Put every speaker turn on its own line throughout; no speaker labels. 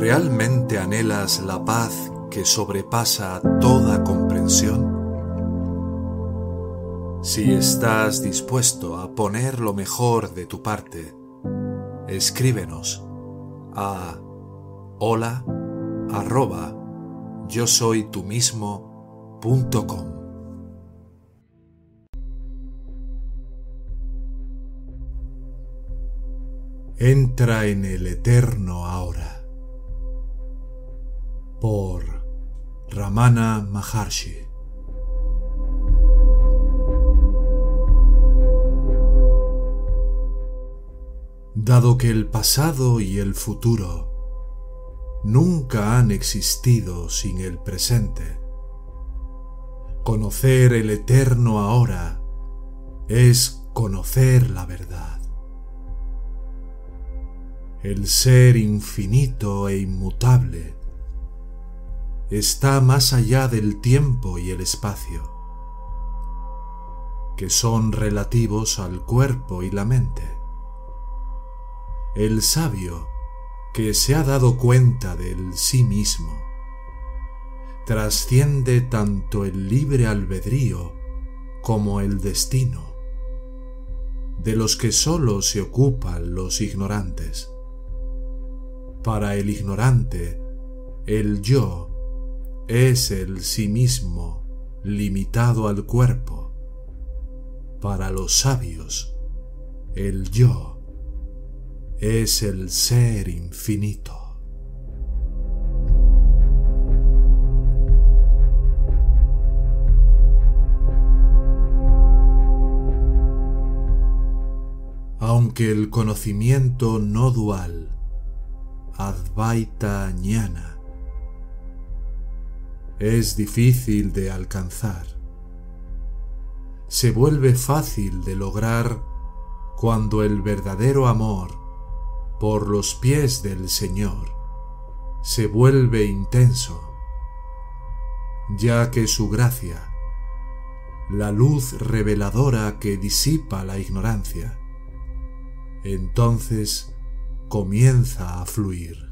¿Realmente anhelas la paz que sobrepasa toda comprensión? Si estás dispuesto a poner lo mejor de tu parte, escríbenos a hola arroba yo soy tú mismo com. Entra en el eterno ahora. Por Ramana Maharshi. Dado que el pasado y el futuro nunca han existido sin el presente, conocer el eterno ahora es conocer la verdad el ser infinito e inmutable, está más allá del tiempo y el espacio, que son relativos al cuerpo y la mente. El sabio, que se ha dado cuenta del sí mismo, trasciende tanto el libre albedrío como el destino, de los que sólo se ocupan los ignorantes. Para el ignorante, el yo es el sí mismo limitado al cuerpo. Para los sabios, el yo es el ser infinito. Aunque el conocimiento no dual Advaita Ñana. Es difícil de alcanzar. Se vuelve fácil de lograr cuando el verdadero amor por los pies del Señor se vuelve intenso, ya que su gracia, la luz reveladora que disipa la ignorancia, entonces comienza a fluir.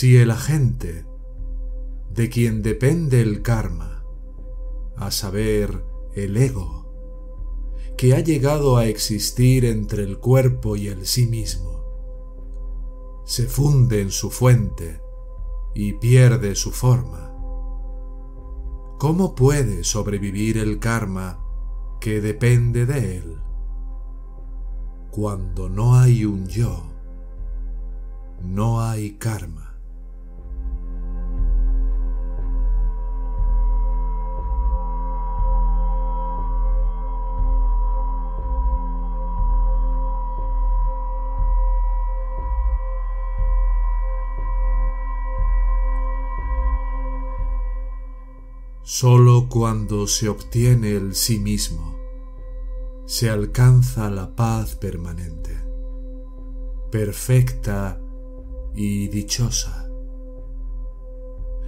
Si el agente de quien depende el karma, a saber, el ego, que ha llegado a existir entre el cuerpo y el sí mismo, se funde en su fuente y pierde su forma, ¿Cómo puede sobrevivir el karma que depende de él? Cuando no hay un yo, no hay karma. Solo cuando se obtiene el sí mismo se alcanza la paz permanente, perfecta y dichosa.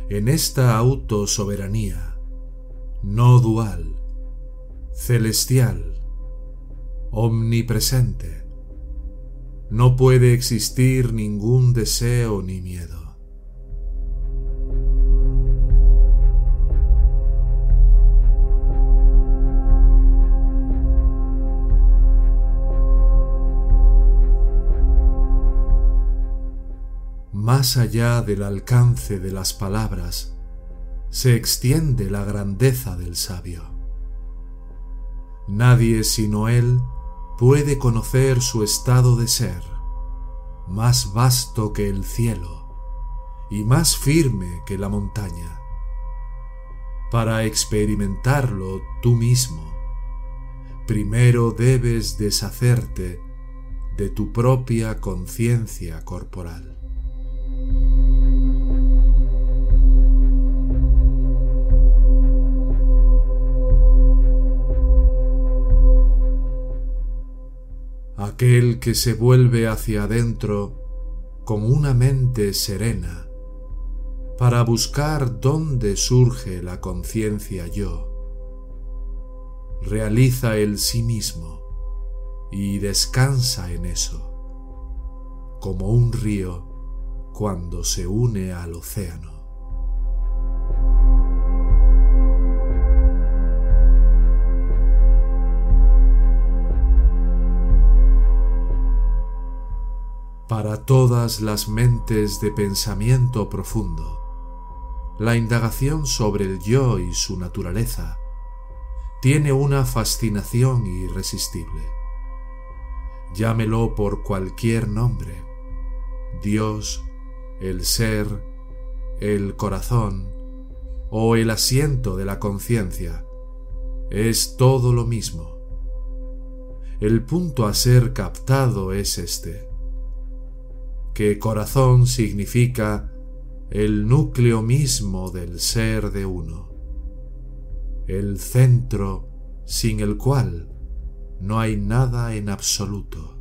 En esta autosoberanía, no dual, celestial, omnipresente, no puede existir ningún deseo ni miedo. Más allá del alcance de las palabras, se extiende la grandeza del sabio. Nadie sino él puede conocer su estado de ser, más vasto que el cielo y más firme que la montaña. Para experimentarlo tú mismo, primero debes deshacerte de tu propia conciencia corporal. Aquel que se vuelve hacia adentro con una mente serena para buscar dónde surge la conciencia yo, realiza el sí mismo y descansa en eso, como un río cuando se une al océano. Para todas las mentes de pensamiento profundo, la indagación sobre el yo y su naturaleza tiene una fascinación irresistible. Llámelo por cualquier nombre, Dios, el ser, el corazón o el asiento de la conciencia, es todo lo mismo. El punto a ser captado es este, que corazón significa el núcleo mismo del ser de uno, el centro sin el cual no hay nada en absoluto.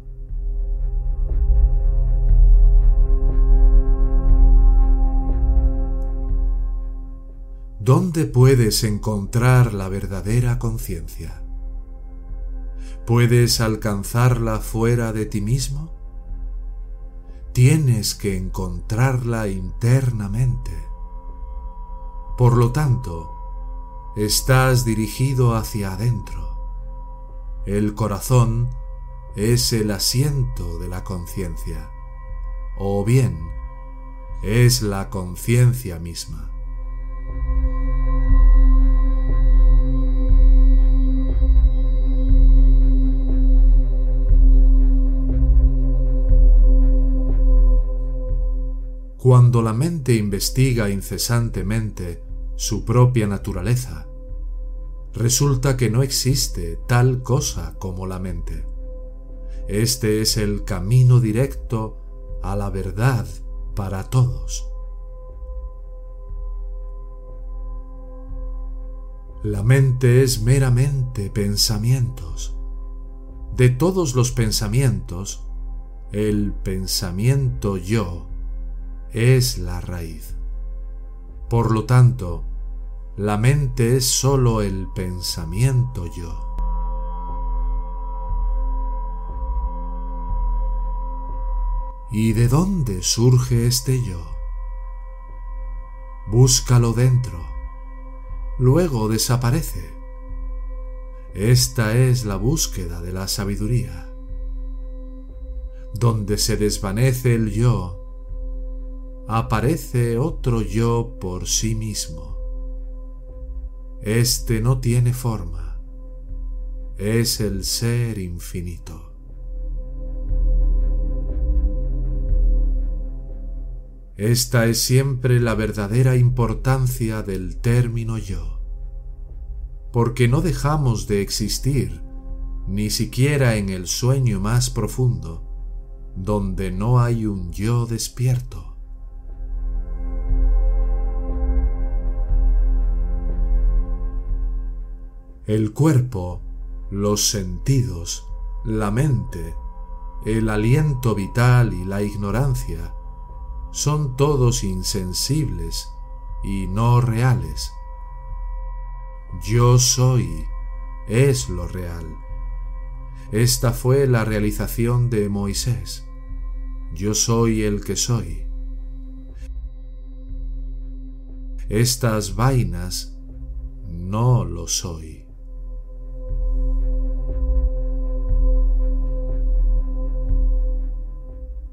¿Dónde puedes encontrar la verdadera conciencia? ¿Puedes alcanzarla fuera de ti mismo? Tienes que encontrarla internamente. Por lo tanto, estás dirigido hacia adentro. El corazón es el asiento de la conciencia, o bien es la conciencia misma. Cuando la mente investiga incesantemente su propia naturaleza, resulta que no existe tal cosa como la mente. Este es el camino directo a la verdad para todos. La mente es meramente pensamientos. De todos los pensamientos, el pensamiento yo es la raíz. Por lo tanto, la mente es sólo el pensamiento yo. ¿Y de dónde surge este yo? Búscalo dentro, luego desaparece. Esta es la búsqueda de la sabiduría. Donde se desvanece el yo, aparece otro yo por sí mismo. Este no tiene forma, es el ser infinito. Esta es siempre la verdadera importancia del término yo, porque no dejamos de existir ni siquiera en el sueño más profundo, donde no hay un yo despierto. El cuerpo, los sentidos, la mente, el aliento vital y la ignorancia son todos insensibles y no reales. Yo soy es lo real. Esta fue la realización de Moisés. Yo soy el que soy. Estas vainas no lo soy.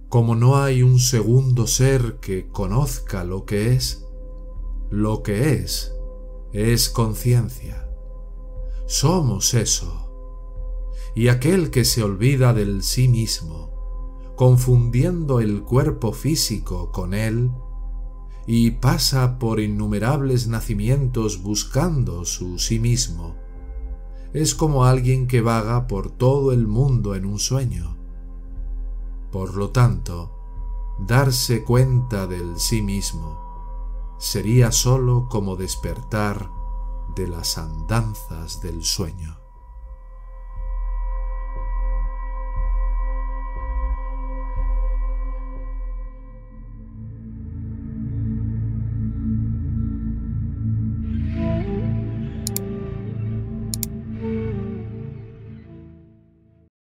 Como no hay un segundo ser que conozca lo que es, lo que es es conciencia. Somos eso. Y aquel que se olvida del sí mismo, confundiendo el cuerpo físico con él, y pasa por innumerables nacimientos buscando su sí mismo, es como alguien que vaga por todo el mundo en un sueño por lo tanto, darse cuenta del sí mismo sería sólo como despertar de las andanzas del sueño.